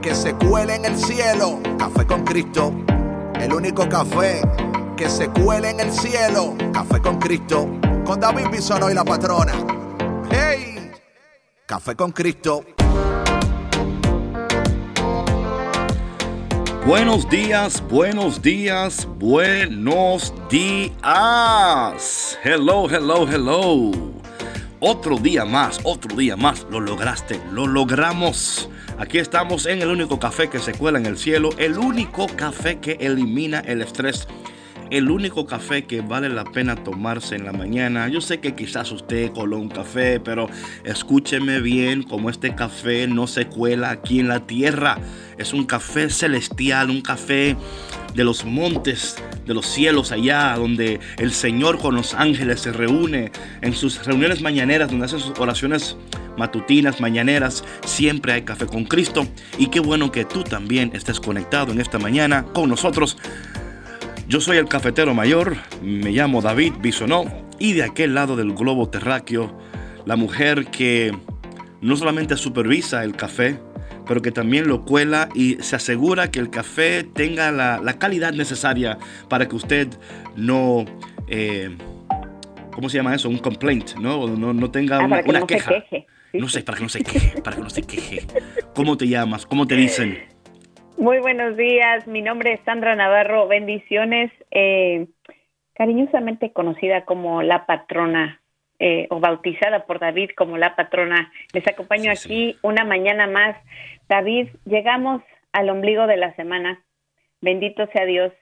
que se cuele en el cielo. Café con Cristo, el único café que se cuele en el cielo. Café con Cristo, con David Bisono y la patrona. ¡Hey! Café con Cristo. Buenos días, buenos días, buenos días. Hello, hello, hello. Otro día más, otro día más. Lo lograste, lo logramos. Aquí estamos en el único café que se cuela en el cielo, el único café que elimina el estrés, el único café que vale la pena tomarse en la mañana. Yo sé que quizás usted coló un café, pero escúcheme bien, como este café no se cuela aquí en la tierra. Es un café celestial, un café de los montes, de los cielos allá, donde el Señor con los ángeles se reúne en sus reuniones mañaneras, donde hace sus oraciones matutinas, mañaneras, siempre hay café con Cristo. Y qué bueno que tú también estés conectado en esta mañana con nosotros. Yo soy el cafetero mayor, me llamo David Bisonó y de aquel lado del globo terráqueo, la mujer que no solamente supervisa el café, pero que también lo cuela y se asegura que el café tenga la, calidad necesaria para que usted no... Eh, ¿Cómo se llama eso? Un complaint, ¿no? No, tenga ah, una, no queja. No sé, para que no se queje, para que no se queje. ¿Cómo te llamas? ¿Cómo te dicen? Muy buenos días, mi nombre es Sandra Navarro, bendiciones, eh, cariñosamente conocida como la patrona eh, o bautizada por David como la patrona. Les acompaño aquí una mañana más. David, llegamos al ombligo de la semana. Bendito sea Dios.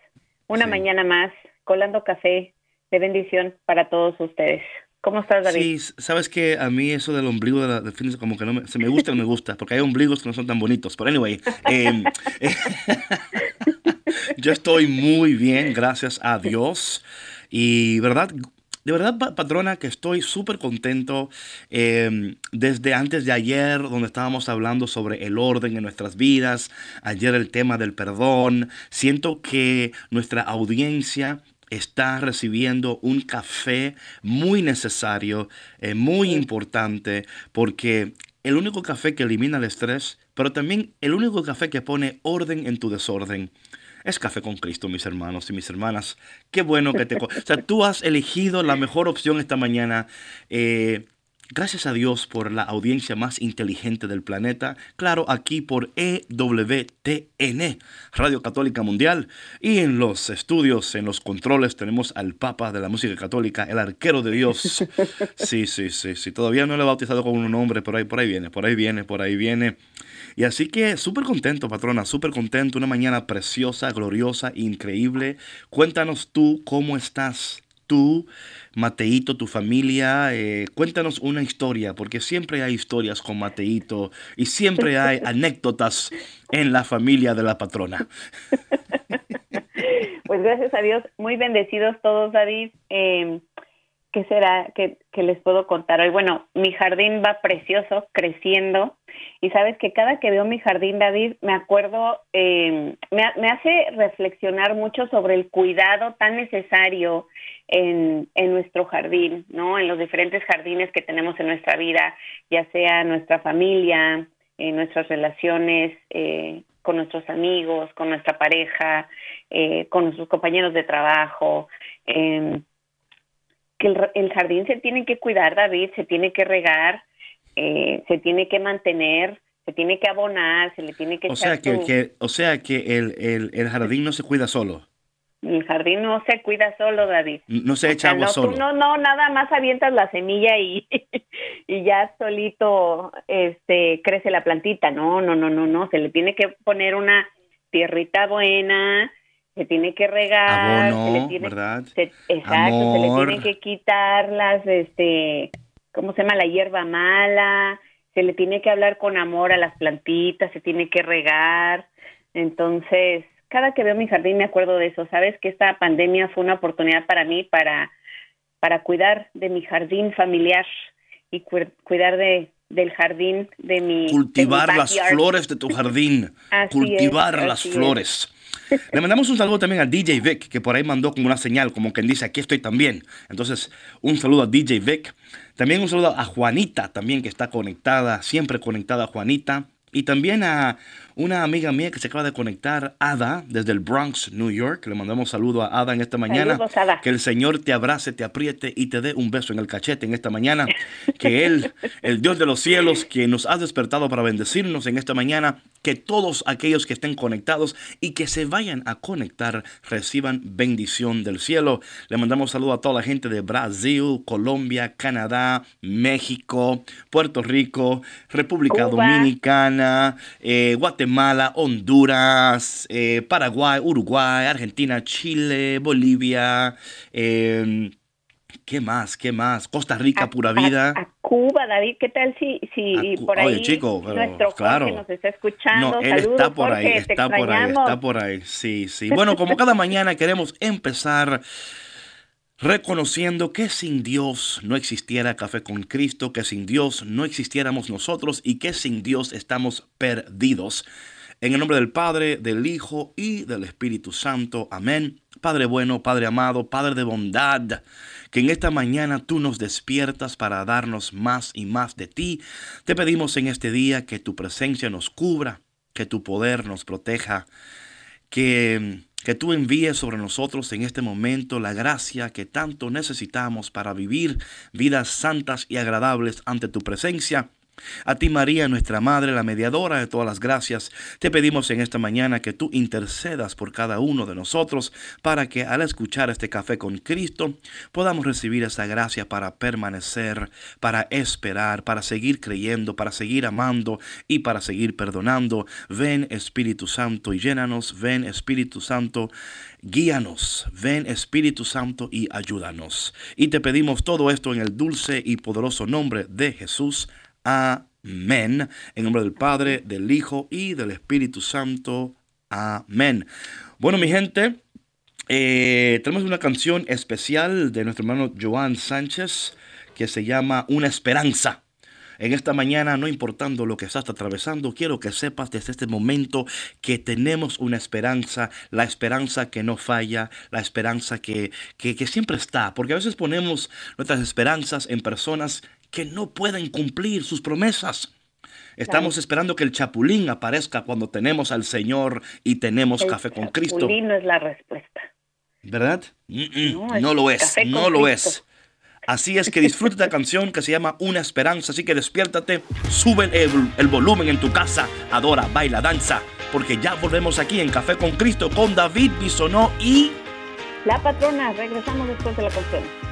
Una mañana más, colando café de bendición para todos ustedes. ¿Cómo estás, David? Sí, sabes que a mí eso del ombligo de la, del fin como que no me, se me gusta no me gusta, porque hay ombligos que no son tan bonitos. Pero anyway, em, yo estoy muy bien, gracias a Dios. Y verdad, de verdad, patrona, que estoy súper contento em, desde antes de ayer, donde estábamos hablando sobre el orden en nuestras vidas, ayer el tema del perdón. Siento que nuestra audiencia está recibiendo un café muy necesario, eh, muy importante, porque el único café que elimina el estrés, pero también el único café que pone orden en tu desorden. Es café con Cristo, mis hermanos y mis hermanas. Qué bueno que te... O sea, tú has elegido la mejor opción esta mañana. Eh, Gracias a Dios por la audiencia más inteligente del planeta, claro, aquí por EWTN, Radio Católica Mundial, y en los estudios, en los controles tenemos al Papa de la música católica, el arquero de Dios. Sí, sí, sí, sí, todavía no le he bautizado con un nombre, por ahí, por ahí viene, por ahí viene, por ahí viene. Y así que súper contento, patrona, súper contento, una mañana preciosa, gloriosa, increíble. Cuéntanos tú cómo estás tú, Mateito, tu familia. Eh, cuéntanos una historia, porque siempre hay historias con Mateito y siempre hay anécdotas en la familia de la patrona. Pues gracias a Dios, muy bendecidos todos, David. Eh, ¿Qué será que, les puedo contar hoy? Bueno, mi jardín va precioso, creciendo. Y sabes que cada que veo mi jardín, David, me acuerdo, eh, me, me, hace reflexionar mucho sobre el cuidado tan necesario en, en nuestro jardín, ¿no? En los diferentes jardines que tenemos en nuestra vida, ya sea nuestra familia, en nuestras relaciones eh, con nuestros amigos, con nuestra pareja, eh, con nuestros compañeros de trabajo. Eh, que el, jardín se tiene que cuidar, David, se tiene que regar, eh, se tiene que mantener, se tiene que abonar, se le tiene que o sea que, O sea que el, el, jardín no se cuida solo. El jardín no se cuida solo, David. No se echa agua solo. no, no, nada más avientas la semilla y, y ya solito este crece la plantita. No, no, no, no, no. Se le tiene que poner una tierrita buena, se tiene que regar, se le tiene, ¿verdad? exacto, se le tiene que quitar las, este, ¿cómo se llama? La hierba mala, se le tiene que hablar con amor a las plantitas, se tiene que regar, entonces cada que veo mi jardín me acuerdo de eso. Sabes que esta pandemia fue una oportunidad para mí para, para cuidar de mi jardín familiar y cuidar de, del jardín de mi cultivar las flores de tu jardín cultivar las flores le mandamos un saludo también a DJ Vic, que por ahí mandó como una señal, como quien dice, aquí estoy también. Entonces, un saludo a DJ Vic. También un saludo a Juanita, también que está conectada, siempre conectada a Juanita. Y también a una amiga mía que se acaba de conectar, Ada, desde el Bronx, New York. Le mandamos saludo a Ada en esta mañana. Que el Señor te abrace, te apriete y te dé un beso en el cachete en esta mañana. Que Él, el Dios de los cielos, que nos ha despertado para bendecirnos en esta mañana, que todos aquellos que estén conectados y que se vayan a conectar reciban bendición del cielo. Le mandamos saludo a toda la gente de Brasil, Colombia, Canadá, México, Puerto Rico, República Dominicana, eh, Guatemala, Honduras, eh, Paraguay, Uruguay, Argentina, Chile, Bolivia. Em, ¿Qué más? ¿Qué más? Costa Rica, pura vida. A, Cuba, David, ¿qué tal si, si por ahí chico, nuestro claro. nos está escuchando? No, él está por ahí, está por ahí, está por ahí. Sí, sí. Bueno, como cada mañana queremos empezar reconociendo que sin Dios no existiera Café con Cristo, que sin Dios no existiéramos nosotros y que sin Dios estamos perdidos. En el nombre del Padre, del Hijo y del Espíritu Santo. Amén. Padre bueno, Padre amado, Padre de bondad, que en esta mañana tú nos despiertas para darnos más y más de ti. Te pedimos en este día que tu presencia nos cubra, que tu poder nos proteja, que que tú envíes sobre nosotros en este momento la gracia que tanto necesitamos para vivir vidas santas y agradables ante tu presencia. A ti María, nuestra Madre, la mediadora de todas las gracias, te pedimos en esta mañana que tú intercedas por cada uno de nosotros para que al escuchar este café con Cristo podamos recibir esa gracia para permanecer, para esperar, para seguir creyendo, para seguir amando y para seguir perdonando. Ven Espíritu Santo y llénanos, ven Espíritu Santo, guíanos, ven Espíritu Santo y ayúdanos. Y te pedimos todo esto en el dulce y poderoso nombre de Jesús. Amén. En nombre del Padre, del Hijo y del Espíritu Santo. Amén. Bueno, mi gente, eh, tenemos una canción especial de nuestro hermano Joan Sánchez que se llama Una Esperanza. En esta mañana, no importando lo que estás atravesando, quiero que sepas desde este momento que tenemos una esperanza, la esperanza que no falla, la esperanza que, que, que siempre está, porque a veces ponemos nuestras esperanzas en personas que no pueden cumplir sus promesas. Estamos esperando que el chapulín aparezca cuando tenemos al Señor y tenemos café con Cristo. El chapulín no es la respuesta. ¿Verdad? No, lo es, no lo es. Así es que disfruta esta canción que se llama Una Esperanza. Así que despiértate, sube el, el, volumen en tu casa, adora, baila, danza. Porque ya volvemos aquí en Café con Cristo con David Bisonó y... La patrona, regresamos después de la canción.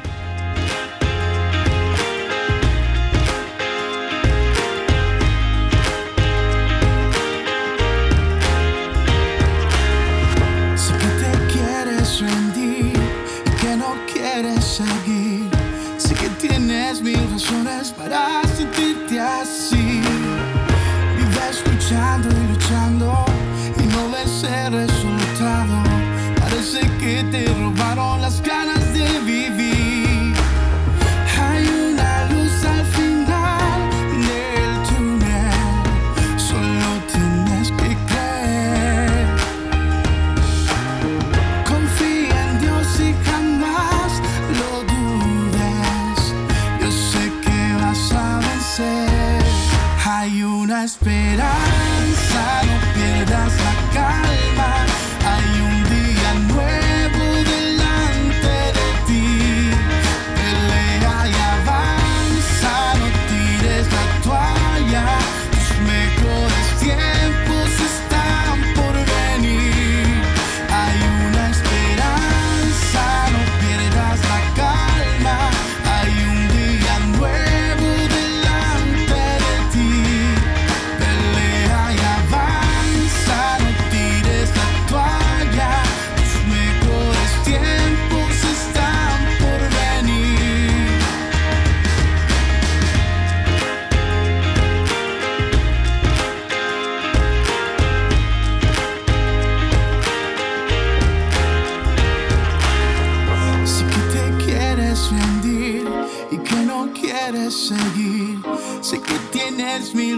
Para sentirte así. Vive escuchando y luchando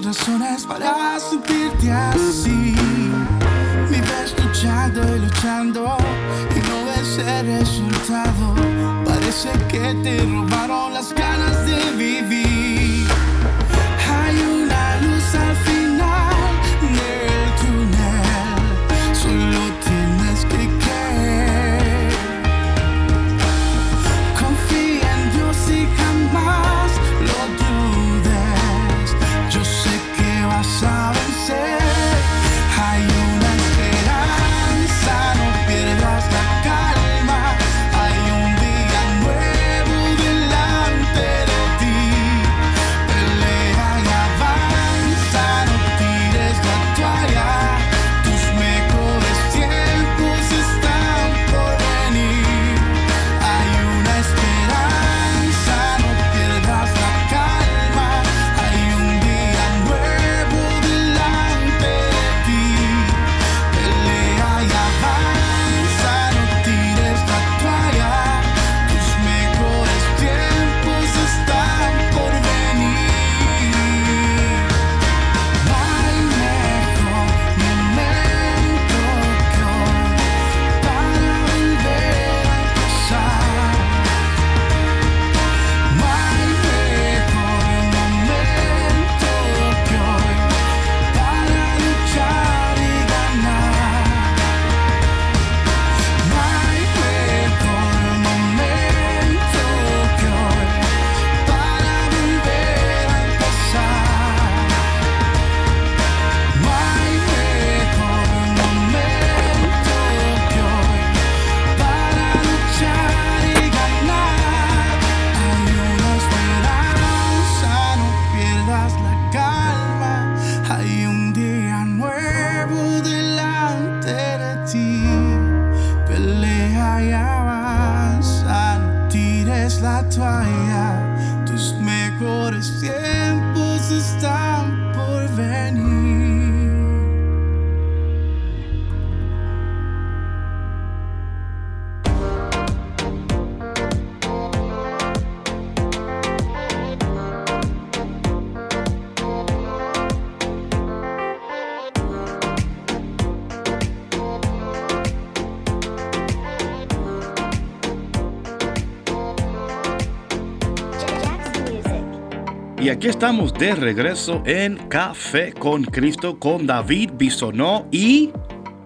razones para sentirte así. Vives luchando y luchando y no ves el resultado. Parece que te robaron las ganas de vivir. Hay una luz al aquí estamos de regreso en Café con Cristo con David Bisonó y,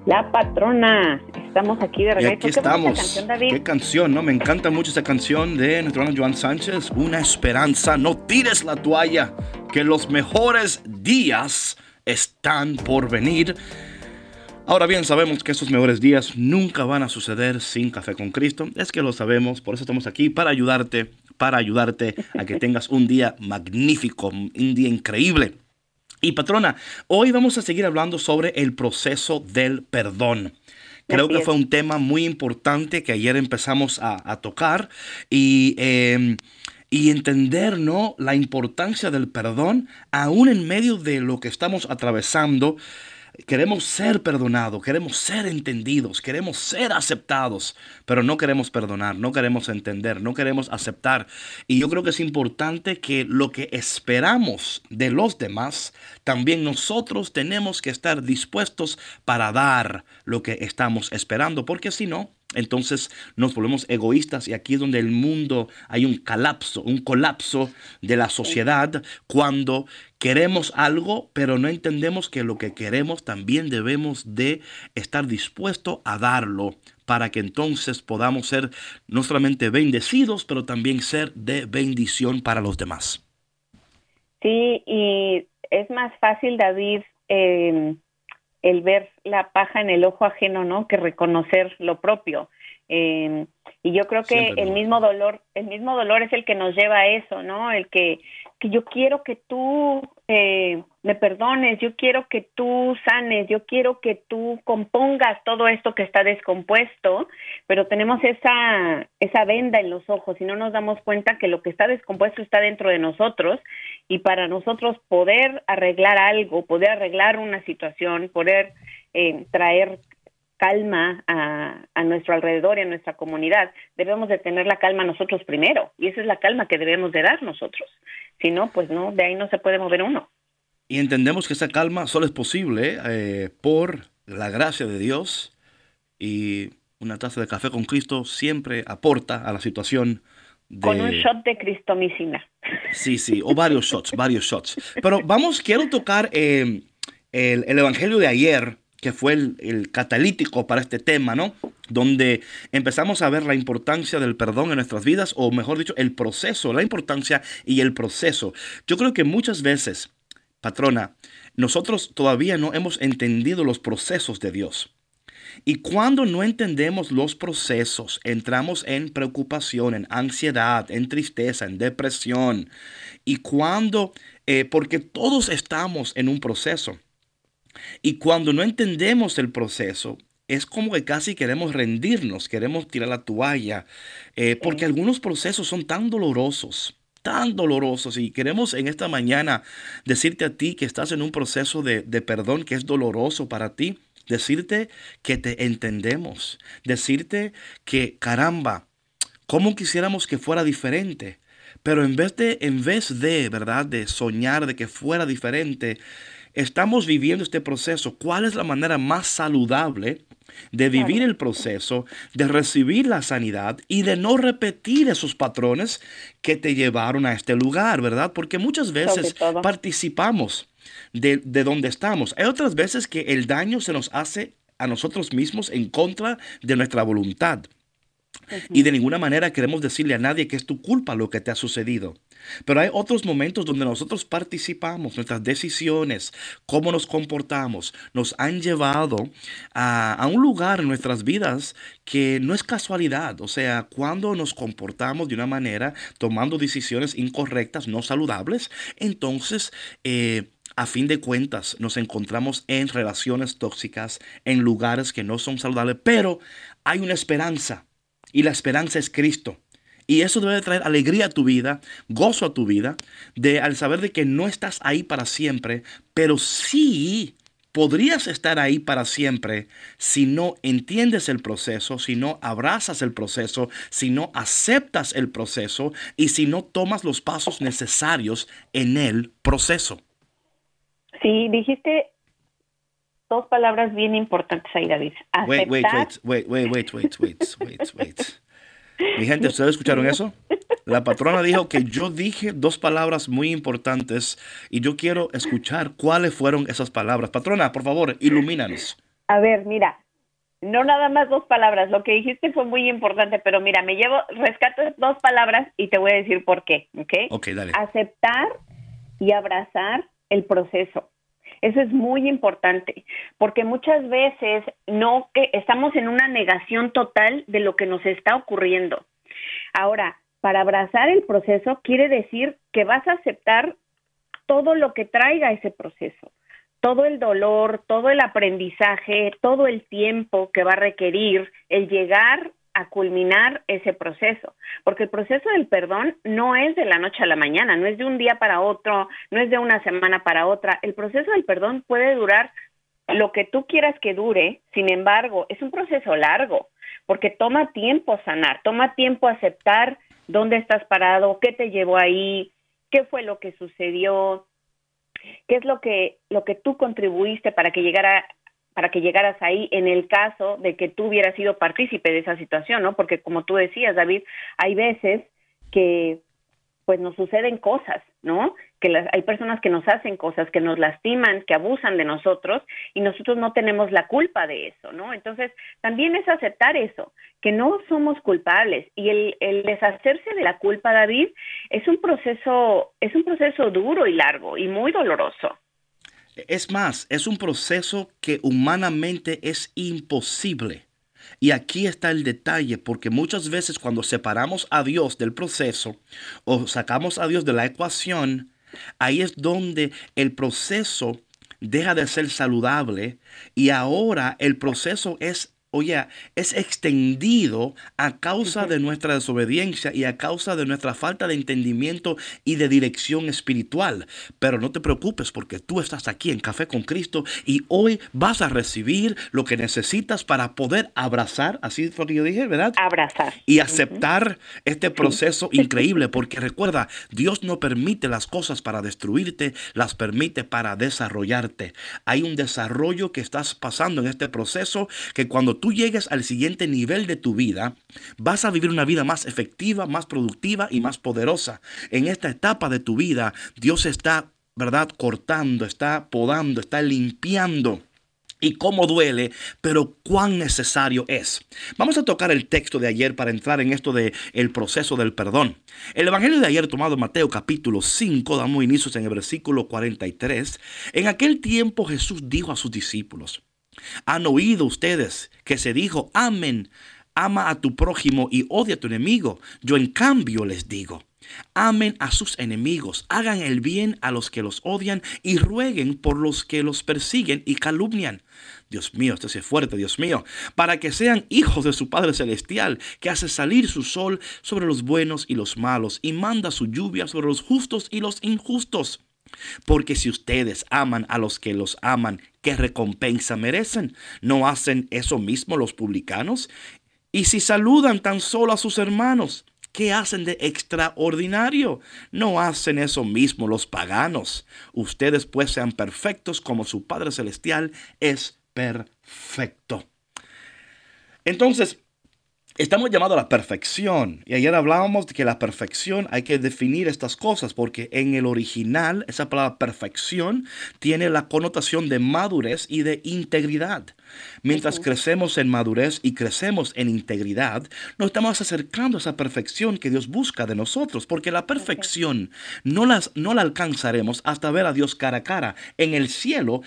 La patrona. Estamos aquí de y regreso. aquí Qué bonita estamos. canción, David. Qué canción, ¿no? Me encanta mucho esa canción de nuestro hermano Joan Sánchez. Una esperanza, no tires la toalla, que los mejores días están por venir. Ahora bien, sabemos que esos mejores días nunca van a suceder sin Café con Cristo. Es que lo sabemos, por eso estamos aquí para ayudarte, para ayudarte a que tengas un día magnífico, un día increíble. Y patrona, hoy vamos a seguir hablando sobre el proceso del perdón. Creo que fue un tema muy importante que ayer empezamos a, a tocar y, eh, y entender ¿no? la importancia del perdón aún en medio de lo que estamos atravesando. Queremos ser perdonados, queremos ser entendidos, queremos ser aceptados, pero no queremos perdonar, no queremos entender, no queremos aceptar. Y yo creo que es importante que lo que esperamos de los demás, también nosotros tenemos que estar dispuestos para dar lo que estamos esperando, porque si no, entonces nos volvemos egoístas y aquí es donde el mundo hay un colapso, un colapso de la sociedad cuando queremos algo, pero no entendemos que lo que queremos también debemos de estar dispuesto a darlo para que entonces podamos ser no solamente bendecidos, pero también ser de bendición para los demás. Sí, y es más fácil, David, eh, el ver la paja en el ojo ajeno, ¿no? Que reconocer lo propio. Eh, y yo creo que Siempre, el mismo dolor, el mismo dolor es el que nos lleva a eso, ¿no? El que, que yo quiero que tú eh, me perdones, yo quiero que tú sanes, yo quiero que tú compongas todo esto que está descompuesto, pero tenemos esa, esa venda en los ojos y no nos damos cuenta que lo que está descompuesto está dentro de nosotros y para nosotros poder arreglar algo, poder arreglar una situación, poder eh, traer calma a, a, nuestro alrededor y a nuestra comunidad, debemos de tener la calma nosotros primero. Y esa es la calma que debemos de dar nosotros. Si no, pues no, de ahí no se puede mover uno. Y entendemos que esa calma solo es posible eh, por la gracia de Dios y una taza de café con Cristo siempre aporta a la situación. De... Con un shot de cristomicina. Sí, sí, o varios shots, varios shots. Pero vamos, quiero tocar eh, el, el, Evangelio de ayer, que fue el, catalítico para este tema, ¿no? Donde empezamos a ver la importancia del perdón en nuestras vidas, o mejor dicho, el proceso, la importancia y el proceso. Yo creo que muchas veces, patrona, nosotros todavía no hemos entendido los procesos de Dios. Y cuando no entendemos los procesos, entramos en preocupación, en ansiedad, en tristeza, en depresión. Y cuando, eh, porque todos estamos en un proceso. Y cuando no entendemos el proceso, es como que casi queremos rendirnos, queremos tirar la toalla, eh, porque algunos procesos son tan dolorosos, tan dolorosos. Y queremos en esta mañana decirte a ti que estás en un proceso de, de perdón que es doloroso para ti, decirte que te entendemos, decirte que caramba, ¿cómo quisiéramos que fuera diferente? Pero en vez de, en vez de, ¿verdad? De soñar de que fuera diferente, estamos viviendo este proceso. ¿Cuál es la manera más saludable de vivir el proceso, de recibir la sanidad y de no repetir esos patrones que te llevaron a este lugar, ¿verdad? Porque muchas veces participamos de, de donde estamos. Hay otras veces que el daño se nos hace a nosotros mismos en contra de nuestra voluntad. Y de ninguna manera queremos decirle a nadie que es tu culpa lo que te ha sucedido. Pero hay otros momentos donde nosotros participamos, nuestras decisiones, cómo nos comportamos, nos han llevado a, a, un lugar en nuestras vidas que no es casualidad. O sea, cuando nos comportamos de una manera, tomando decisiones incorrectas, no saludables, entonces... Eh, a fin de cuentas nos encontramos en relaciones tóxicas, en lugares que no son saludables, pero hay una esperanza y la esperanza es Cristo. Y eso debe traer alegría a tu vida, gozo a tu vida, de al saber de que no estás ahí para siempre, pero sí podrías estar ahí para siempre si no entiendes el proceso, si no abrazas el proceso, si no aceptas el proceso y si no tomas los pasos necesarios en el proceso. Sí, dijiste dos palabras bien importantes ahí, David. Aceptar. Wait, wait, wait, wait, wait, wait, wait, wait, wait. Mi gente, ¿ustedes escucharon eso? La patrona dijo que yo dije dos palabras muy importantes y yo quiero escuchar cuáles fueron esas palabras. Patrona, por favor, ilumínanos. A ver, mira, no nada más dos palabras, lo que dijiste fue muy importante, pero mira, me llevo, rescato dos palabras y te voy a decir por qué, ¿ok? Ok, dale. Aceptar y abrazar el proceso. Eso es muy importante, porque muchas veces no que estamos en una negación total de lo que nos está ocurriendo. Ahora, para abrazar el proceso quiere decir que vas a aceptar todo lo que traiga ese proceso, todo el dolor, todo el aprendizaje, todo el tiempo que va a requerir el llegar a culminar ese proceso, porque el proceso del perdón no es de la noche a la mañana, no es de un día para otro, no es de una semana para otra. El proceso del perdón puede durar lo que tú quieras que dure, sin embargo, es un proceso largo, porque toma tiempo sanar, toma tiempo aceptar dónde estás parado, qué te llevó ahí, qué fue lo que sucedió, qué es lo que lo que tú contribuiste para que llegara para que llegaras ahí en el caso de que tú hubieras sido partícipe de esa situación, ¿no? Porque como tú decías, David, hay veces que pues nos suceden cosas, ¿no? Que las, hay personas que nos hacen cosas, que nos lastiman, que abusan de nosotros y nosotros no tenemos la culpa de eso, ¿no? Entonces, también es aceptar eso, que no somos culpables y el, el deshacerse de la culpa, David, es un proceso, es un proceso duro y largo y muy doloroso. Es más, es un proceso que humanamente es imposible. Y aquí está el detalle, porque muchas veces cuando separamos a Dios del proceso o sacamos a Dios de la ecuación, ahí es donde el proceso deja de ser saludable y ahora el proceso es oye, es extendido a causa de nuestra desobediencia y a causa de nuestra falta de entendimiento y de dirección espiritual. Pero no te preocupes porque tú estás aquí en Café con Cristo y hoy vas a recibir lo que necesitas para poder abrazar, así fue lo que yo dije, ¿verdad? Abrazar. Y aceptar este proceso increíble, porque recuerda, Dios no permite las cosas para destruirte, las permite para desarrollarte. Hay un desarrollo que estás pasando en este proceso que cuando tú llegues al siguiente nivel de tu vida, vas a vivir una vida más efectiva, más productiva y más poderosa. En esta etapa de tu vida, Dios está, ¿verdad?, cortando, está podando, está limpiando y cómo duele, pero cuán necesario es. Vamos a tocar el texto de ayer para entrar en esto de el proceso del perdón. El evangelio de ayer tomado Mateo capítulo 5, damos inicios en el versículo 43. En aquel tiempo Jesús dijo a sus discípulos: han oído ustedes que se dijo, amén, ama a tu prójimo y odia a tu enemigo. Yo en cambio les digo, amen a sus enemigos, hagan el bien a los que los odian y rueguen por los que los persiguen y calumnian. Dios mío, esto es fuerte, Dios mío, para que sean hijos de su Padre Celestial, que hace salir su sol sobre los buenos y los malos y manda su lluvia sobre los justos y los injustos. Porque si ustedes aman a los que los aman, ¿qué recompensa merecen? ¿No hacen eso mismo los publicanos? Y si saludan tan solo a sus hermanos, ¿qué hacen de extraordinario? No hacen eso mismo los paganos. Ustedes pues sean perfectos como su Padre Celestial es perfecto. Entonces, Estamos llamados a la perfección. Y ayer hablábamos de que la perfección hay que definir estas cosas porque en el original esa palabra perfección tiene la connotación de madurez y de integridad. Mientras crecemos en madurez y crecemos en integridad, nos estamos acercando a esa perfección que Dios busca de nosotros, porque la perfección no, las, no la alcanzaremos hasta ver a Dios cara a cara. En el cielo,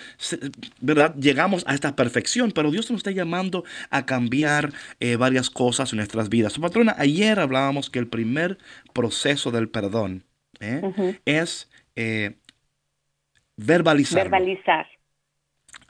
¿verdad? Llegamos a esta perfección, pero Dios nos está llamando a cambiar eh, varias cosas en nuestras vidas. Su patrona, ayer hablábamos que el primer proceso del perdón ¿eh? es eh, verbalizar. Verbalizar.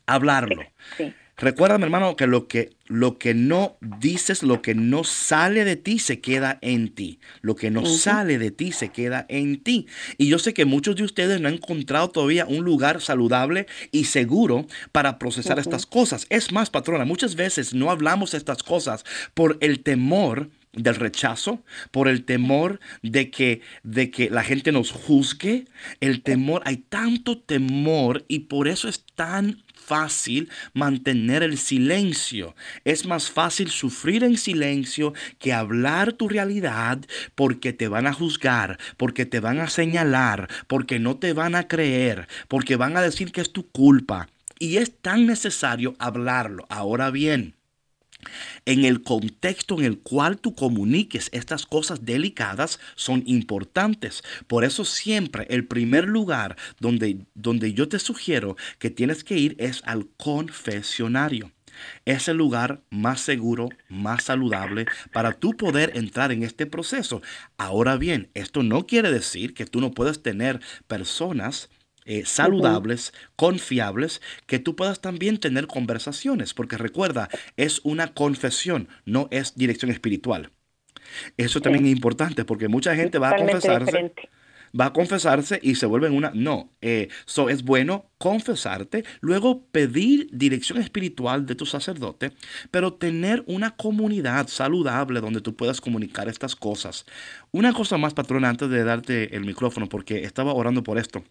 Hablarlo. Sí. Recuerda, mi hermano, que lo, que lo que no dices, lo que no sale de ti, se queda en ti. Lo que no sale de ti, se queda en ti. Y yo sé que muchos de ustedes no han encontrado todavía un lugar saludable y seguro para procesar estas cosas. Es más, patrona, muchas veces no hablamos estas cosas por el temor del rechazo, por el temor de que, de que la gente nos juzgue, el temor, hay tanto temor y por eso es tan fácil mantener el silencio. Es más fácil sufrir en silencio que hablar tu realidad porque te van a juzgar, porque te van a señalar, porque no te van a creer, porque van a decir que es tu culpa. Y es tan necesario hablarlo. Ahora bien, en el contexto en el cual tú comuniques estas cosas delicadas son importantes. Por eso siempre el primer lugar donde, donde yo te sugiero que tienes que ir es al confesionario. Es el lugar más seguro, más saludable para tú poder entrar en este proceso. Ahora bien, esto no quiere decir que tú no puedas tener personas eh, saludables, confiables, que tú puedas también tener conversaciones, porque recuerda, es una confesión, no es dirección espiritual. Eso también es importante, porque mucha gente va a confesarse. Va a confesarse y se vuelve en una... No, eso eh, es bueno confesarte, luego pedir dirección espiritual de tu sacerdote, pero tener una comunidad saludable donde tú puedas comunicar estas cosas. Una cosa más, patrona, antes de darte el micrófono, porque estaba orando por esto.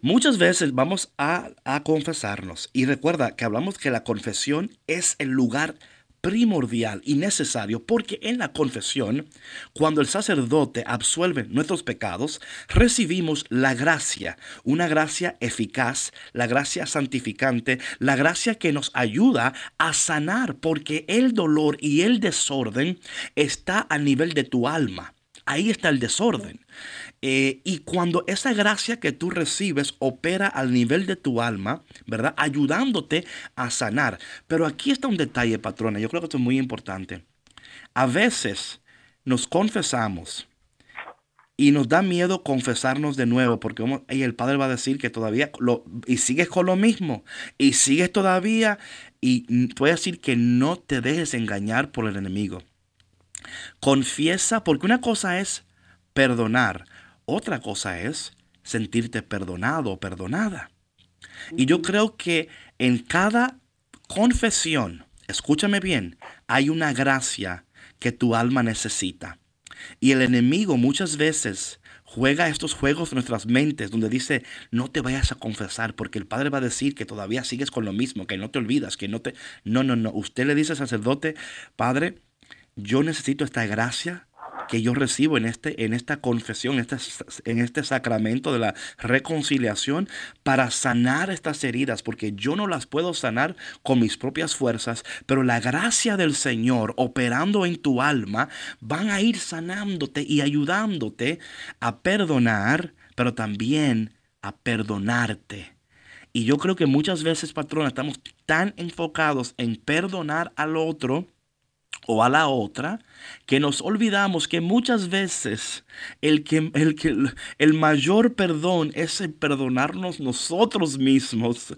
Muchas veces vamos a, a, confesarnos y recuerda que hablamos que la confesión es el lugar primordial y necesario porque en la confesión, cuando el sacerdote absuelve nuestros pecados, recibimos la gracia, una gracia eficaz, la gracia santificante, la gracia que nos ayuda a sanar porque el dolor y el desorden está a nivel de tu alma. Ahí está el desorden. Eh, y cuando esa gracia que tú recibes opera al nivel de tu alma, ¿verdad? Ayudándote a sanar. Pero aquí está un detalle, patrona. Yo creo que esto es muy importante. A veces nos confesamos y nos da miedo confesarnos de nuevo porque el Padre va a decir que todavía lo, y sigues con lo mismo y sigues todavía y voy a decir que no te dejes engañar por el enemigo. Confiesa, porque una cosa es perdonar, otra cosa es sentirte perdonado o perdonada. Y yo creo que en cada confesión, escúchame bien, hay una gracia que tu alma necesita. Y el enemigo muchas veces juega estos juegos en nuestras mentes donde dice, no te vayas a confesar porque el Padre va a decir que todavía sigues con lo mismo, que no te olvidas, que no te... No, no, no. Usted le dice al sacerdote, Padre, yo necesito esta gracia que yo recibo en, este, en esta confesión, en este, en este sacramento de la reconciliación, para sanar estas heridas, porque yo no las puedo sanar con mis propias fuerzas, pero la gracia del Señor operando en tu alma van a ir sanándote y ayudándote a perdonar, pero también a perdonarte. Y yo creo que muchas veces, patrona, estamos tan enfocados en perdonar al otro, o a la otra, que nos olvidamos que muchas veces el, que, el, que, el mayor perdón es el perdonarnos nosotros mismos.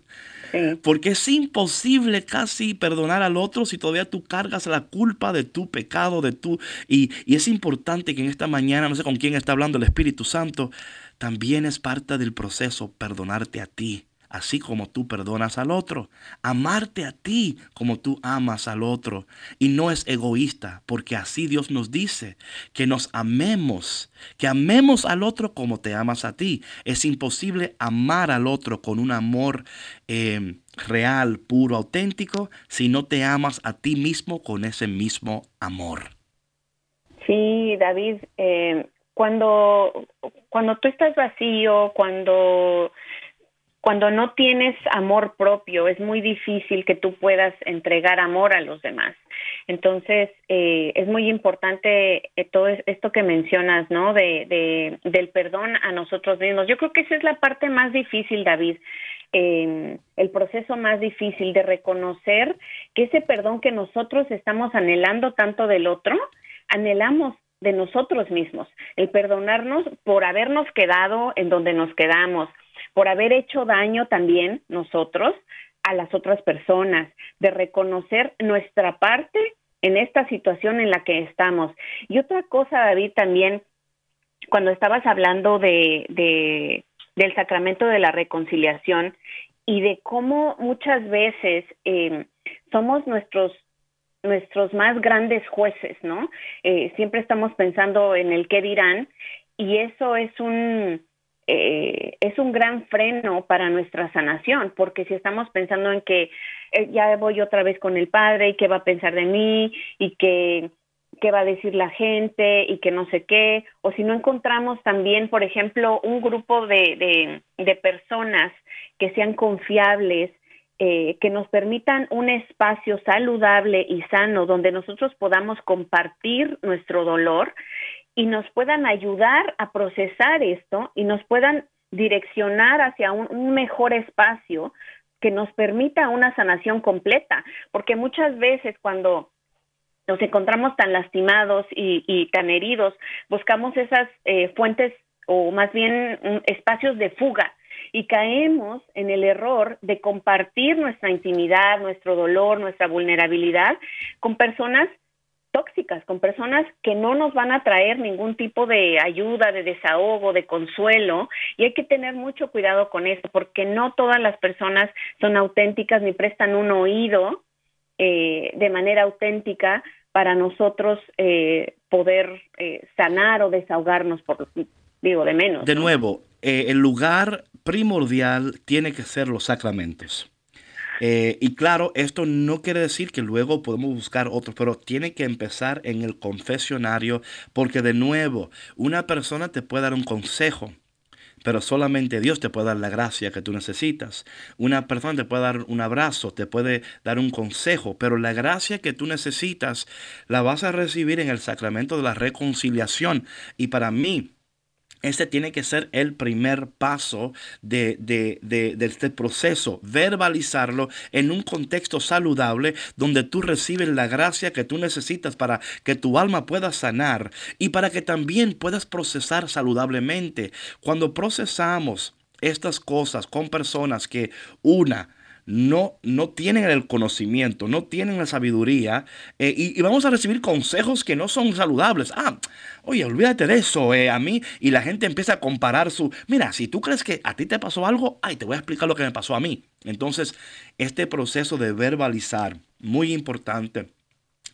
Porque es imposible casi perdonar al otro si todavía tú cargas la culpa de tu pecado, de tu... Y, y es importante que en esta mañana, no sé con quién está hablando el Espíritu Santo, también es parte del proceso perdonarte a ti así como tú perdonas al otro. Amarte a ti como tú amas al otro. Y no es egoísta, porque así Dios nos dice, que nos amemos, que amemos al otro como te amas a ti. Es imposible amar al otro con un amor eh, real, puro, auténtico, si no te amas a ti mismo con ese mismo amor. Sí, David, eh, cuando, cuando tú estás vacío, cuando cuando no tienes amor propio, es muy difícil que tú puedas entregar amor a los demás. Entonces, eh, es muy importante eh, todo esto que mencionas, ¿no? De, del perdón a nosotros mismos. Yo creo que esa es la parte más difícil, David. Eh, el proceso más difícil de reconocer que ese perdón que nosotros estamos anhelando tanto del otro, anhelamos de nosotros mismos, el perdonarnos por habernos quedado en donde nos quedamos, por haber hecho daño también nosotros a las otras personas, de reconocer nuestra parte en esta situación en la que estamos. Y otra cosa, David, también, cuando estabas hablando de, de del sacramento de la reconciliación y de cómo muchas veces eh, somos nuestros nuestros más grandes jueces, ¿no? Eh, siempre estamos pensando en el qué dirán y eso es un eh, es un gran freno para nuestra sanación, porque si estamos pensando en que eh, ya voy otra vez con el padre y qué va a pensar de mí y que qué va a decir la gente y que no sé qué, o si no encontramos también, por ejemplo, un grupo de, de, personas que sean confiables, eh, que nos permitan un espacio saludable y sano donde nosotros podamos compartir nuestro dolor y nos puedan ayudar a procesar esto y nos puedan direccionar hacia un, mejor espacio que nos permita una sanación completa, porque muchas veces cuando nos encontramos tan lastimados y, tan heridos, buscamos esas eh, fuentes o más bien mm, espacios de fuga y caemos en el error de compartir nuestra intimidad, nuestro dolor, nuestra vulnerabilidad con personas tóxicas, con personas que no nos van a traer ningún tipo de ayuda, de desahogo, de consuelo, y hay que tener mucho cuidado con eso, porque no todas las personas son auténticas ni prestan un oído eh, de manera auténtica para nosotros eh, poder eh, sanar o desahogarnos, por digo, de menos. De nuevo, el lugar primordial tiene que ser los sacramentos. Eh, y claro, esto no quiere decir que luego podemos buscar otros, pero tiene que empezar en el confesionario, porque de nuevo, una persona te puede dar un consejo, pero solamente Dios te puede dar la gracia que tú necesitas. Una persona te puede dar un abrazo, te puede dar un consejo, pero la gracia que tú necesitas la vas a recibir en el sacramento de la reconciliación. Y para mí, este tiene que ser el primer paso de, este proceso, verbalizarlo en un contexto saludable donde tú recibes la gracia que tú necesitas para que tu alma pueda sanar y para que también puedas procesar saludablemente. Cuando procesamos estas cosas con personas que una, no, no tienen el conocimiento, no tienen la sabiduría eh, y, vamos a recibir consejos que no son saludables. Ah, oye, olvídate de eso, eh, a mí. Y la gente empieza a comparar su, mira, si tú crees que a ti te pasó algo, ay, te voy a explicar lo que me pasó a mí. Entonces, este proceso de verbalizar, muy importante.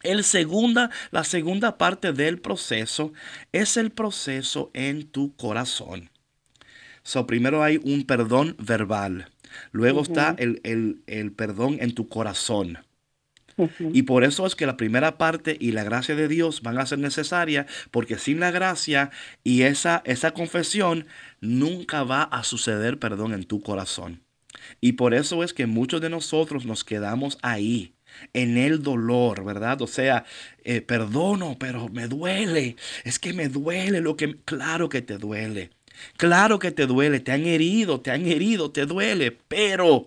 El segunda, la segunda parte del proceso es el proceso en tu corazón. So, primero hay un perdón verbal. Luego está el, el- el perdón en tu corazón. Y por eso es que la primera parte y la gracia de Dios van a ser necesarias, porque sin la gracia y esa, esa confesión nunca va a suceder perdón en tu corazón. Y por eso es que muchos de nosotros nos quedamos ahí, en el dolor, ¿verdad? O sea, eh, perdono, pero me duele. Es que me duele lo que... Claro que te duele. Claro que te duele. Te han herido, te han herido, te duele. Pero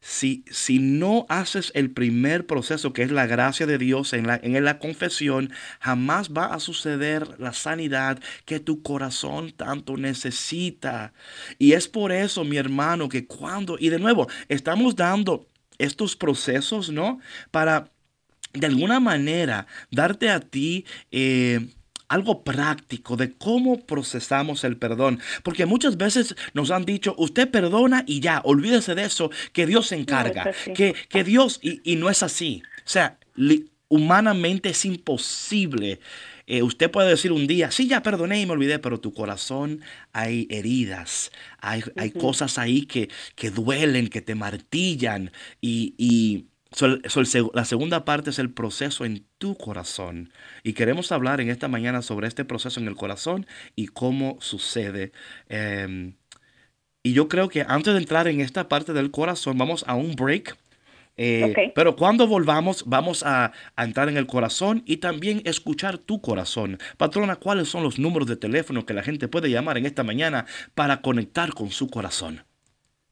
si, si no haces el primer proceso, que es la gracia de Dios en la, en la confesión, jamás va a suceder la sanidad que tu corazón tanto necesita. Y es por eso, mi hermano, que cuando, y de nuevo, estamos dando estos procesos, ¿no? Para de alguna manera darte a ti eh, algo práctico de cómo procesamos el perdón. Porque muchas veces nos han dicho, usted perdona y ya, olvídese de eso, que Dios se encarga. que, que Dios, y, y no es así. O sea, li- humanamente es imposible. Eh, usted puede decir un día, sí, ya perdoné y me olvidé, pero tu corazón hay heridas, hay, hay cosas ahí que, que duelen, que te martillan y... y So, el- so, el seg- la segunda parte es el proceso en tu corazón. Y queremos hablar en esta mañana sobre este proceso en el corazón y cómo sucede. Em, y yo creo que antes de entrar en esta parte del corazón, vamos a un break. Eh. Pero cuando volvamos, vamos a, a entrar en el corazón y también escuchar tu corazón. Patrona, ¿cuáles son los números de teléfono que la gente puede llamar en esta mañana para conectar con su corazón?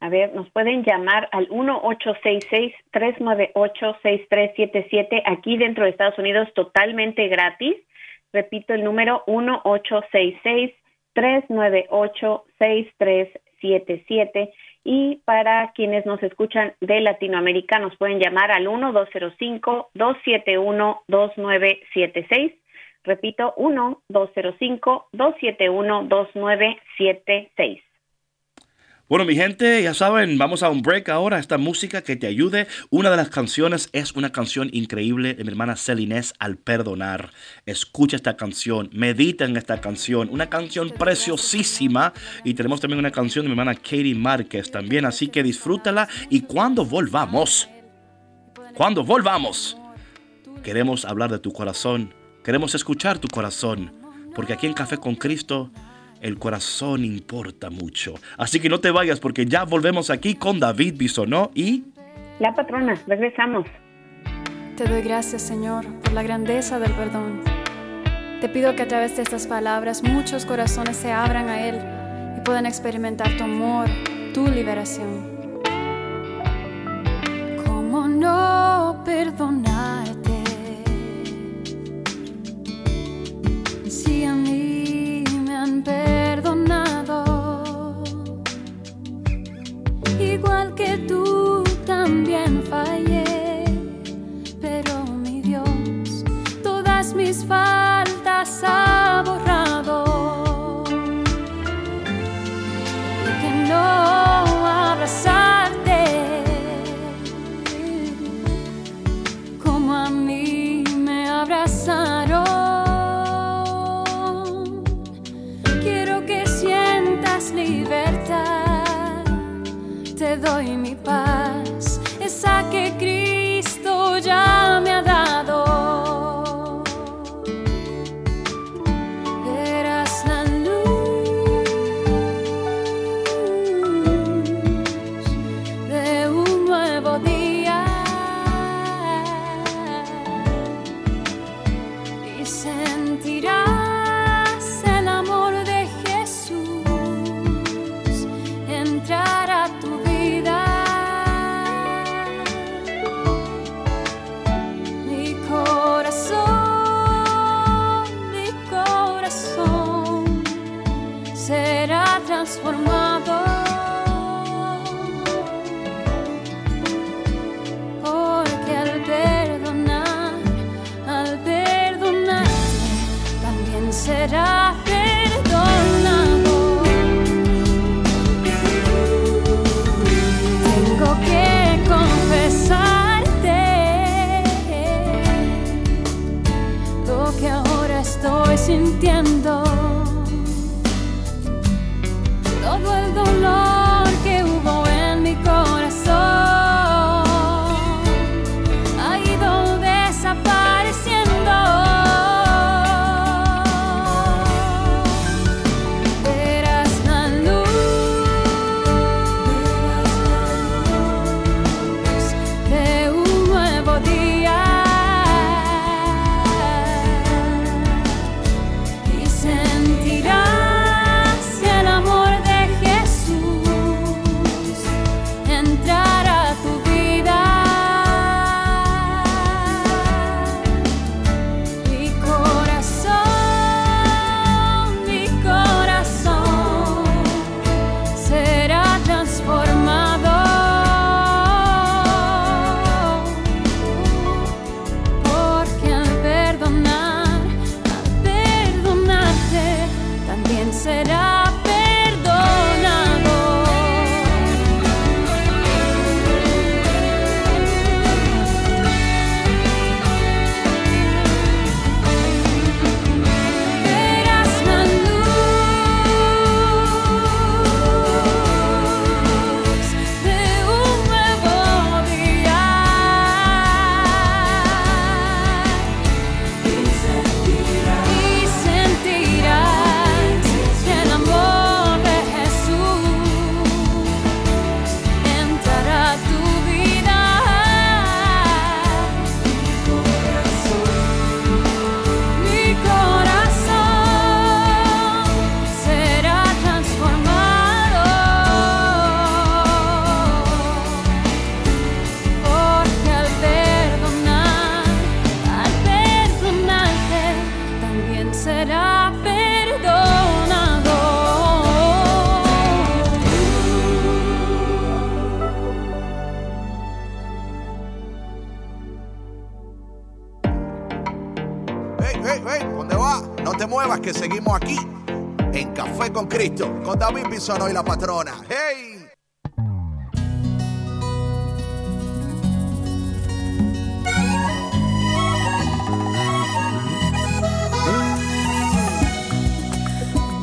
A ver, nos pueden llamar al 1-866-398-6377 aquí dentro de Estados Unidos totalmente gratis. Repito el número 1-866-398-6377 y para quienes nos escuchan de Latinoamérica nos pueden llamar al 1-205-271-2976. Repito, 1-205-271-2976. Bueno, mi gente, ya saben, vamos a un break ahora. Esta música que te ayude. Una de las canciones es una canción increíble de mi hermana Celinés al perdonar. Escucha esta canción, medita en esta canción. Una canción preciosísima. Y tenemos también una canción de mi hermana Katie Márquez también. Así que disfrútala. Y cuando volvamos, cuando volvamos, queremos hablar de tu corazón. Queremos escuchar tu corazón. Porque aquí en Café con Cristo el corazón importa mucho. Así que no te vayas porque ya volvemos aquí con David Bisonó y... La patrona, regresamos. Te doy gracias, Señor, por la grandeza del perdón. Te pido que a través de estas palabras muchos corazones se abran a Él y puedan experimentar tu amor, tu liberación. ¿Cómo no perdonarte? Si tú también fallé, sonó la patrona.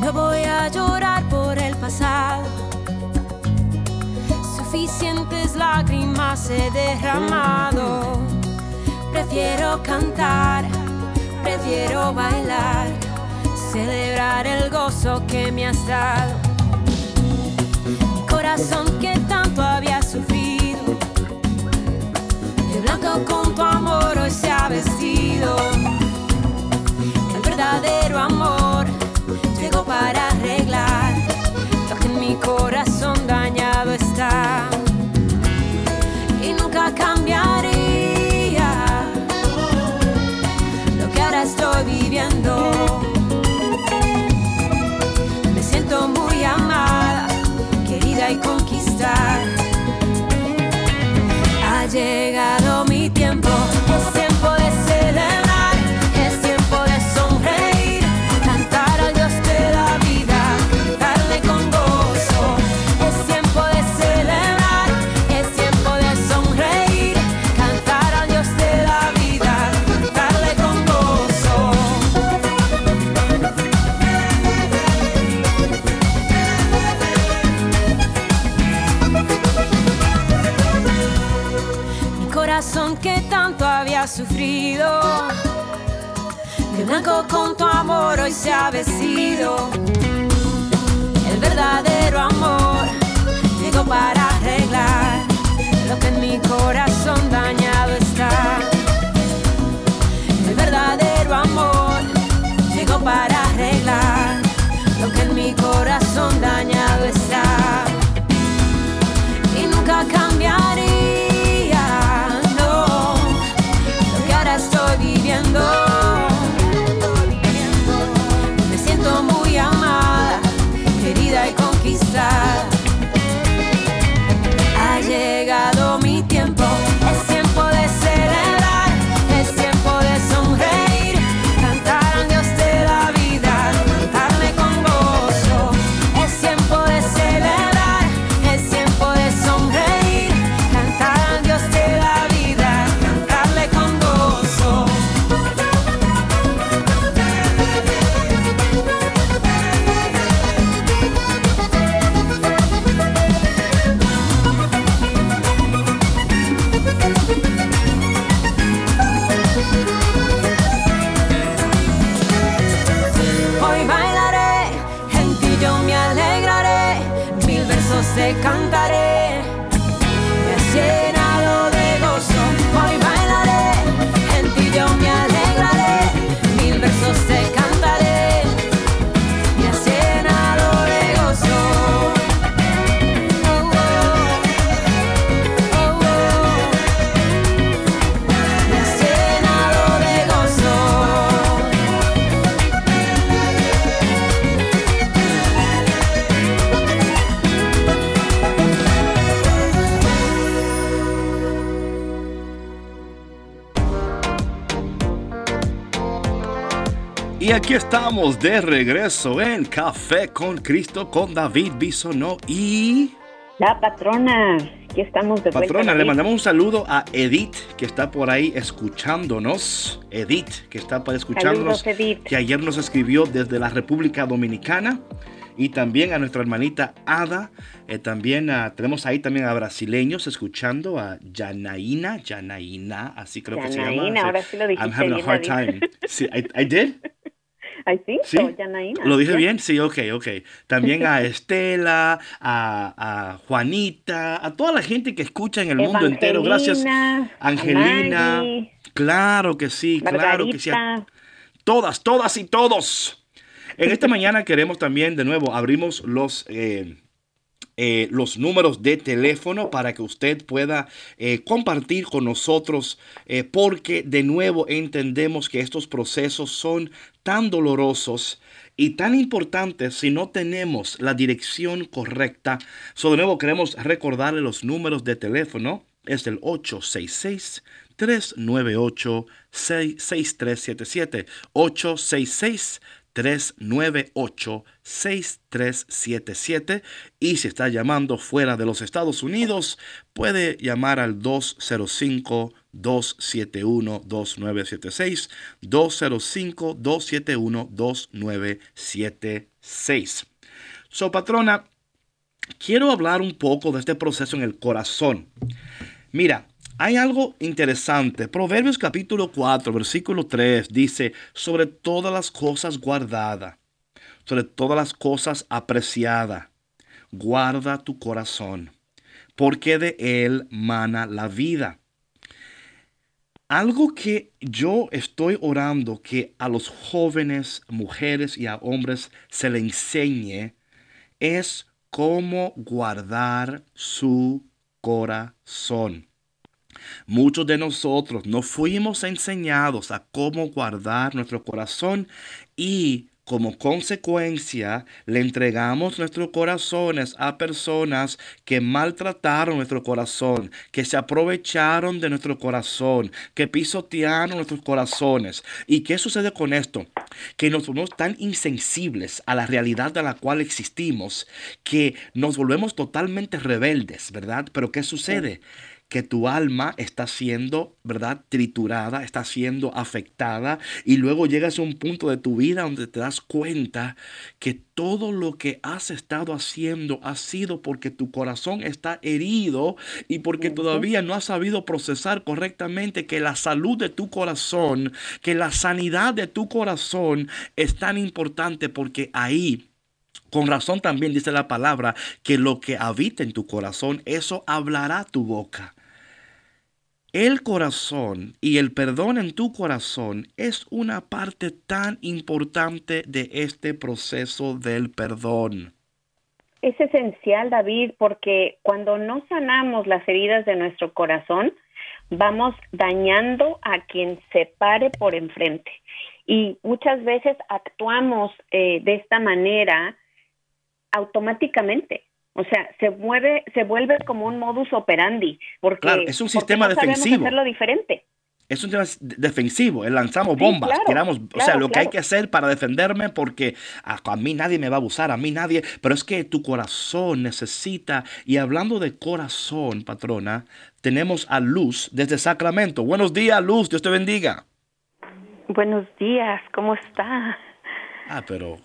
No voy a llorar por el pasado. Suficientes lágrimas he derramado. Prefiero cantar, prefiero bailar, celebrar el gozo que me has dado corazón que tanto había sufrido. De blanco con tu amor hoy se ha vestido. El verdadero amor llegó para con tu amor hoy se ha vestido. El verdadero amor llegó para arreglar lo que en mi corazón dañado está. El verdadero amor llegó para arreglar lo que en mi corazón dañado está. Y nunca cambiaría lo que ahora estoy viviendo. Y aquí estamos de regreso en Café con Cristo con David Bisonó y... La patrona, aquí estamos de vuelta. Patrona, le mandamos un saludo a Edith, que está por ahí escuchándonos. Edith, que está por escuchándonos, Saludos, Edith. que ayer nos escribió desde la República Dominicana. Y también a nuestra hermanita Ada. eh, también a- tenemos ahí también a brasileños escuchando, a Janaína, Janaína, así creo que se llama. Janaína, ahora sí lo dijiste I'm having a hard time. Sí, I, I did. Ay, sí, Sí. o Janaína. ¿Lo dije bien? Sí, ok, ok. También a Estela, a, a Juanita, a toda la gente que escucha en el mundo entero. Gracias. Angelina. Claro que sí, claro que sí. Todas, todas y todos. En esta mañana queremos también, de nuevo, abrimos los, eh, eh, los números de teléfono para que usted pueda eh, compartir con nosotros, eh, porque de nuevo entendemos que estos procesos son tan dolorosos y tan importantes si no tenemos la dirección correcta. So, de nuevo queremos recordarle los números de teléfono. Es el 866 398 6377 866 398-6377 y si está llamando fuera de los Estados Unidos puede llamar al 205-271-2976 205-271-2976 So patrona, quiero hablar un poco de este proceso en el corazón. Mira, hay algo interesante. Proverbios capítulo 4, versículo 3 dice, sobre todas las cosas guardada, sobre todas las cosas apreciada, guarda tu corazón, porque de él mana la vida. Algo que yo estoy orando que a los jóvenes, mujeres y a hombres se le enseñe es cómo guardar su corazón. Muchos de nosotros no fuimos enseñados a cómo guardar nuestro corazón y como consecuencia le entregamos nuestros corazones a personas que maltrataron nuestro corazón, que se aprovecharon de nuestro corazón, que pisotearon nuestros corazones. ¿Y qué sucede con esto? Que nos volvemos tan insensibles a la realidad de la cual existimos que nos volvemos totalmente rebeldes, ¿verdad? Pero ¿qué sucede? Que tu alma está siendo, ¿verdad? Triturada, está siendo afectada y luego llegas a un punto de tu vida donde te das cuenta que todo lo que has estado haciendo ha sido porque tu corazón está herido y porque todavía no has sabido procesar correctamente que la salud de tu corazón, que la sanidad de tu corazón es tan importante porque ahí con razón también dice la palabra que lo que habita en tu corazón, eso hablará tu boca. El corazón y el perdón en tu corazón es una parte tan importante de este proceso del perdón. Es esencial, David, porque cuando no sanamos las heridas de nuestro corazón, vamos dañando a quien se pare por enfrente. Y muchas veces actuamos eh, de esta manera automáticamente. O sea, se mueve, se vuelve como un modus operandi, porque Claro, es un sistema no defensivo. hacerlo diferente. Es un tema defensivo, el lanzamos Sí, bombas, claro, tiramos, o sea, claro, lo que hay que hacer para defenderme porque a, a mí nadie me va a abusar, a mí nadie, pero es que tu corazón necesita, y hablando de corazón, patrona, tenemos a Luz desde Sacramento. Buenos días, Luz, Dios te bendiga. Buenos días, ¿cómo está? Ah, pero,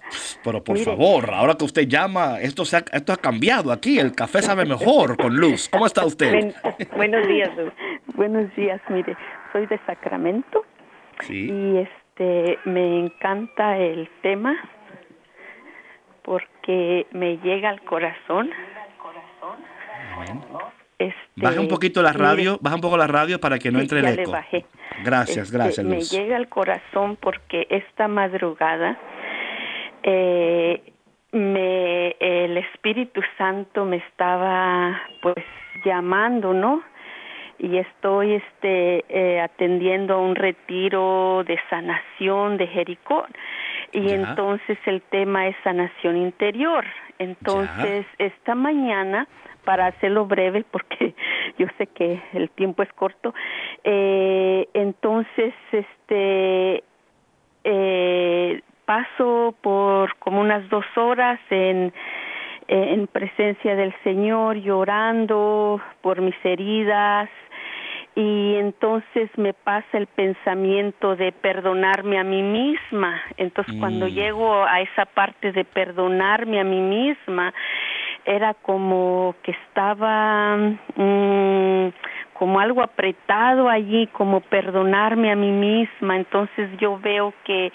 pero por Mire. favor, ahora que usted llama, esto, se ha, esto ha cambiado aquí, el café sabe mejor con Luz. ¿Cómo está usted? Buen- buenos días, Luz. Buenos días, mire, soy de Sacramento Sí, y este me encanta el tema porque me llega al corazón. Este, baja un poquito la mire, radio, baja un poco la radio para que no entre ya el le eco. bajé. Gracias, Este, gracias, Me Luz. llega al corazón porque esta madrugada eh, me el Espíritu Santo me estaba pues llamando, ¿no? Y estoy este eh, atendiendo un retiro de sanación de Jericó. Y Ya. entonces el tema es sanación interior. Entonces, esta mañana, para hacerlo breve, porque yo sé que el tiempo es corto, eh, entonces, este, eh, paso por como unas dos horas en en presencia del Señor llorando por mis heridas y entonces me pasa el pensamiento de perdonarme a mí misma. Entonces cuando Mm. llego a esa parte de perdonarme a mí misma, era como que estaba mm, como algo apretado allí, como perdonarme a mí misma. Entonces yo veo que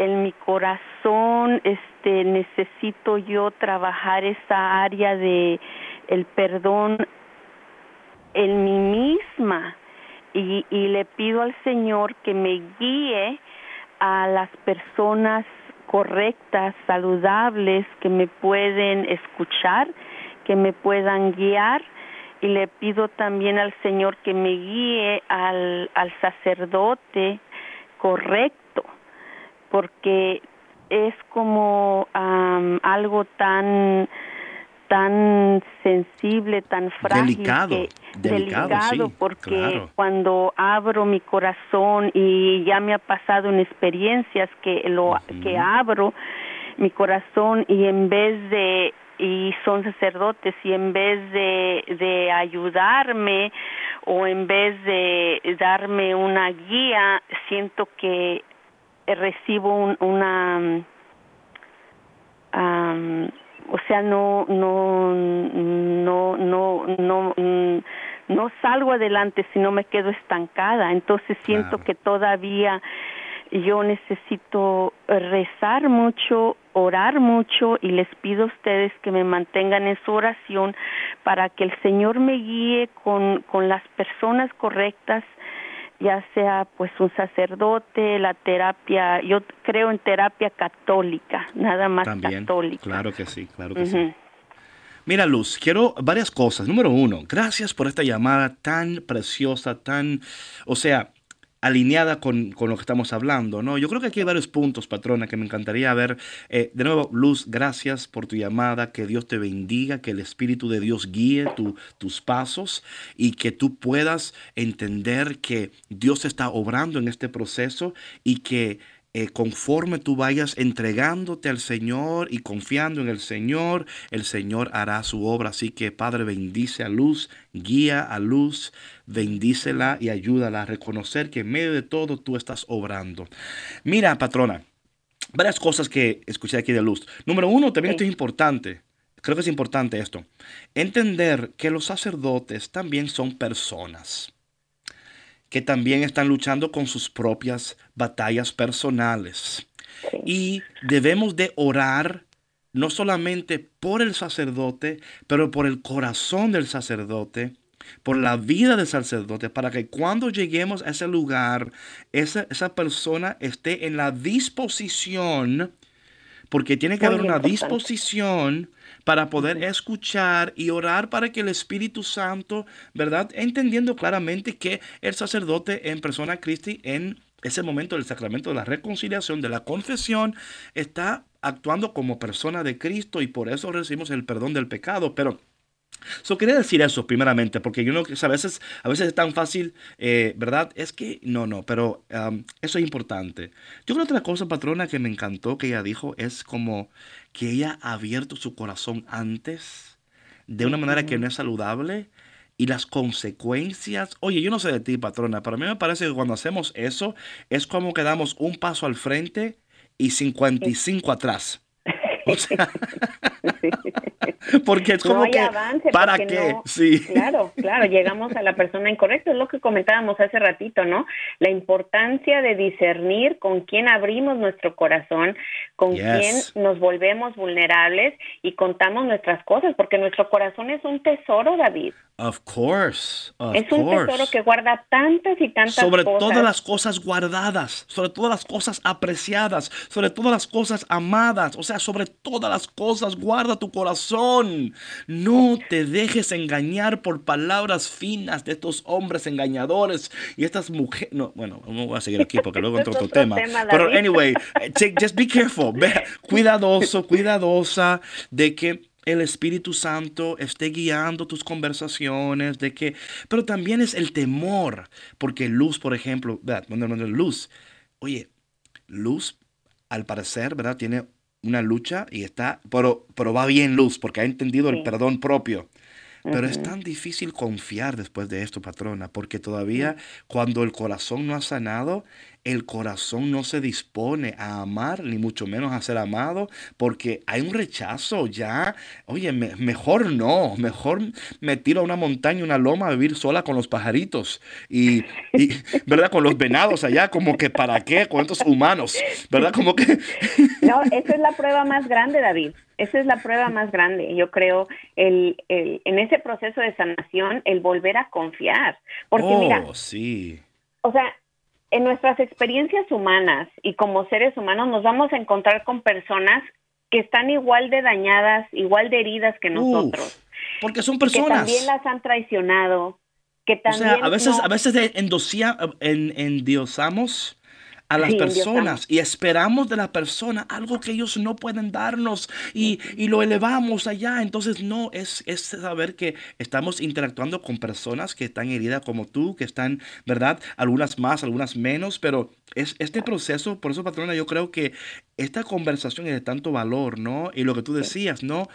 en mi corazón este necesito yo trabajar esa área de el perdón en mí misma. Y, y le pido al Señor que me guíe a las personas correctas, saludables, que me pueden escuchar, que me puedan guiar. Y le pido también al Señor que me guíe al, al sacerdote correcto, porque es como am, algo tan tan sensible, tan frágil, Delicado, que- delicado, delicado, sí, porque claro. cuando abro mi corazón y ya me ha pasado en experiencias que lo que abro mi corazón y en vez de y son sacerdotes y en vez de, de ayudarme o en vez de darme una guía siento que recibo un- una am, o sea no no no no no mm, no salgo adelante si no me quedo estancada entonces siento Claro. que todavía yo necesito rezar mucho, orar mucho y les pido a ustedes que me mantengan en su oración para que el Señor me guíe con, con las personas correctas, ya sea pues un sacerdote, la terapia, yo creo en terapia católica, nada más También. católica. Claro que sí, claro que sí. Mira, Luz, quiero varias cosas. Número uno, gracias por esta llamada tan preciosa, tan, o sea, alineada con, con lo que estamos hablando, ¿no? Yo creo que aquí hay varios puntos, patrona, que me encantaría ver. Eh, de nuevo, Luz, gracias por tu llamada, que Dios te bendiga, que el Espíritu de Dios guíe tu- tus pasos y que tú puedas entender que Dios está obrando en este proceso y que eh, conforme tú vayas entregándote al Señor y confiando en el Señor, el Señor hará su obra. Así que Padre, bendice a Luz, guía a Luz, bendícela y ayúdala a reconocer que en medio de todo tú estás obrando. Mira, patrona, varias cosas que escuché aquí de Luz. Número uno, también esto es importante. Creo que es importante esto. Entender que los sacerdotes también son personas que también están luchando con sus propias batallas personales. Y debemos de orar no solamente por el sacerdote, pero por el corazón del sacerdote, por la vida del sacerdote, para que cuando lleguemos a ese lugar, esa, esa persona esté en la disposición, porque tiene que Muy haber una importante. disposición para poder escuchar y orar para que el Espíritu Santo, ¿verdad? Entendiendo claramente que el sacerdote en persona Cristi en ese momento del sacramento de la reconciliación, de la confesión, está actuando como persona de Cristo y por eso recibimos el perdón del pecado. Pero So, quería decir eso primeramente, porque yo no, a veces, a veces es tan fácil, eh, ¿verdad? Es que no, no, pero um, eso es importante. Yo creo que otra cosa, patrona, que me encantó que ella dijo es como que ella ha abierto su corazón antes de una manera que no es saludable y las consecuencias. Oye, yo no sé de ti, patrona, pero a mí me parece que cuando hacemos eso es como que damos un paso al frente y 55 atrás. O sea, porque es no como hay que, avance ¿para qué? no- sí. claro claro llegamos a la persona incorrecta es lo que comentábamos hace ratito no la importancia de discernir con quién abrimos nuestro corazón con Yes. quién nos volvemos vulnerables y contamos nuestras cosas porque nuestro corazón es un tesoro David Of course, of es un course. tesoro que guarda tantas y tantas sobre cosas todas las cosas guardadas, sobre todas las cosas apreciadas, sobre todas las cosas amadas, o sea, sobre todas las cosas guarda tu corazón. No te dejes engañar por palabras finas de estos hombres engañadores y estas mujeres. No, bueno, no voy a seguir aquí porque luego entro otro otro tema. tema, Pero anyway, eh, take- just be careful. Cuidadoso, cuidadosa de que el Espíritu Santo esté guiando tus conversaciones, de que, pero también es el temor, porque Luz, por ejemplo, no, Luz, oye, Luz al parecer, ¿verdad? Tiene una lucha y está, pero, pero va bien luz porque ha entendido el perdón propio. Pero es tan difícil confiar después de esto, patrona, porque todavía cuando el corazón no ha sanado, el corazón no se dispone a amar, ni mucho menos a ser amado, porque hay un rechazo ya. Oye, me- mejor no, mejor me tiro a una montaña, una loma a vivir sola con los pajaritos y, y, ¿verdad? Con los venados allá, como que para qué, con estos humanos, ¿verdad? Como que... No, esa es la prueba más grande, David. Esa es la prueba más grande. Yo creo el, el, en ese proceso de sanación, el volver a confiar. Porque mira, oh, sí. o sea, en nuestras experiencias humanas y como seres humanos nos vamos a encontrar con personas que están igual de dañadas, igual de heridas que nosotros, Uf, porque son que personas. también las han traicionado, que O también sea, a veces, no- a veces endosia- en, endiosamos a las Sí, personas y esperamos de la persona algo que ellos no pueden darnos y, y lo elevamos allá. Entonces, no, es, es saber que estamos interactuando con personas que están heridas como tú, que están, ¿verdad? Algunas más, algunas menos, pero es este proceso, por eso, patrona, yo creo que esta conversación es de tanto valor, ¿no? Y lo que tú decías, ¿no?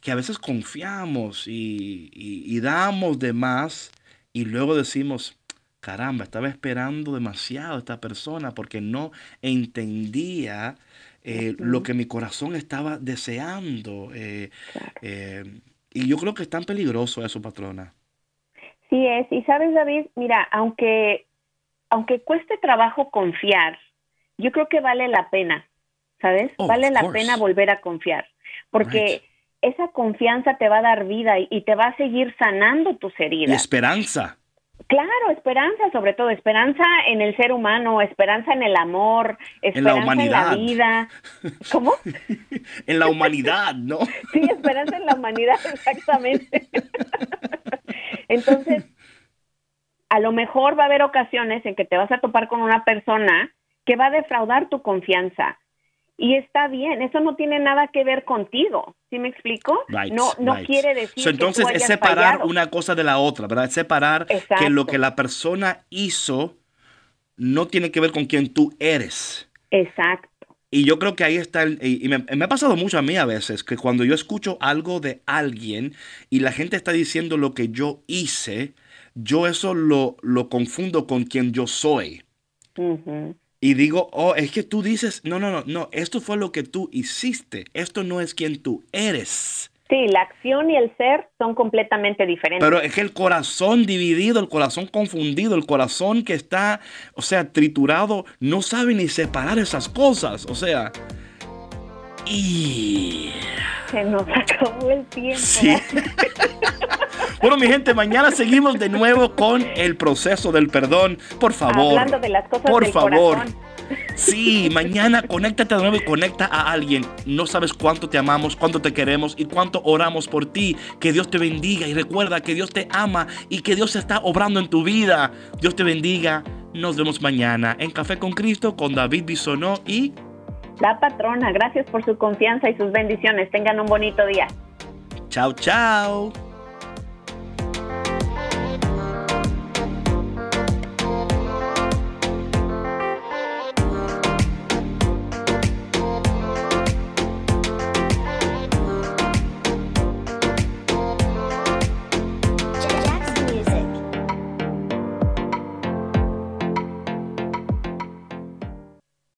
Que a veces confiamos y, y- y damos de más y luego decimos, caramba, estaba esperando demasiado a esta persona porque no entendía eh, lo que mi corazón estaba deseando. eh, eh, y yo creo que es tan peligroso eso, patrona. Sí es, y sabes David, mira, aunque aunque cueste trabajo confiar, yo creo que vale la pena, ¿sabes? Oh, vale la course. pena volver a confiar, porque Right. esa confianza te va a dar vida y, te va a seguir sanando tus Y heridas. esperanza. Claro, esperanza, sobre todo esperanza en el ser humano, esperanza en el amor, esperanza en la, humanidad. vida. ¿Cómo? En la humanidad, ¿no? Sí, esperanza en la humanidad, exactamente. Entonces, a lo mejor va a haber ocasiones en que te vas a topar con una persona que va a defraudar tu confianza. Y está bien, eso no tiene nada que ver contigo. ¿Sí me explico? Right, no no right. quiere decir So, entonces que tú es separar fallado. una cosa de la otra, ¿verdad? Es separar que lo que la persona hizo no tiene que ver con quién tú eres. Exacto. Y yo creo que ahí está, el- y me, me ha pasado mucho a mí a veces, que cuando yo escucho algo de alguien y la gente está diciendo lo que yo hice, yo eso lo, lo confundo con quien yo soy. Y digo, oh, es que tú dices, no, no, no, no, esto fue lo que tú hiciste, esto no es quien tú eres. Sí, la acción y el ser son completamente diferentes. Pero es que el corazón dividido, el corazón confundido, el corazón que está, o sea, triturado, no sabe ni separar esas cosas. O sea, y... Se nos acabó el tiempo. Sí. bueno, mi gente, mañana seguimos de nuevo con el proceso del perdón. Por favor. Hablando de las cosas Por del favor. corazón. Sí, mañana conéctate de nuevo y conecta a alguien. No sabes cuánto te amamos, cuánto te queremos y cuánto oramos por ti. Que Dios te bendiga y recuerda que Dios te ama y que Dios está obrando en tu vida. Dios te bendiga. Nos vemos mañana en Café con Cristo con David Bisonó y La patrona, gracias por su confianza y sus bendiciones. Tengan un bonito día. chao, chao.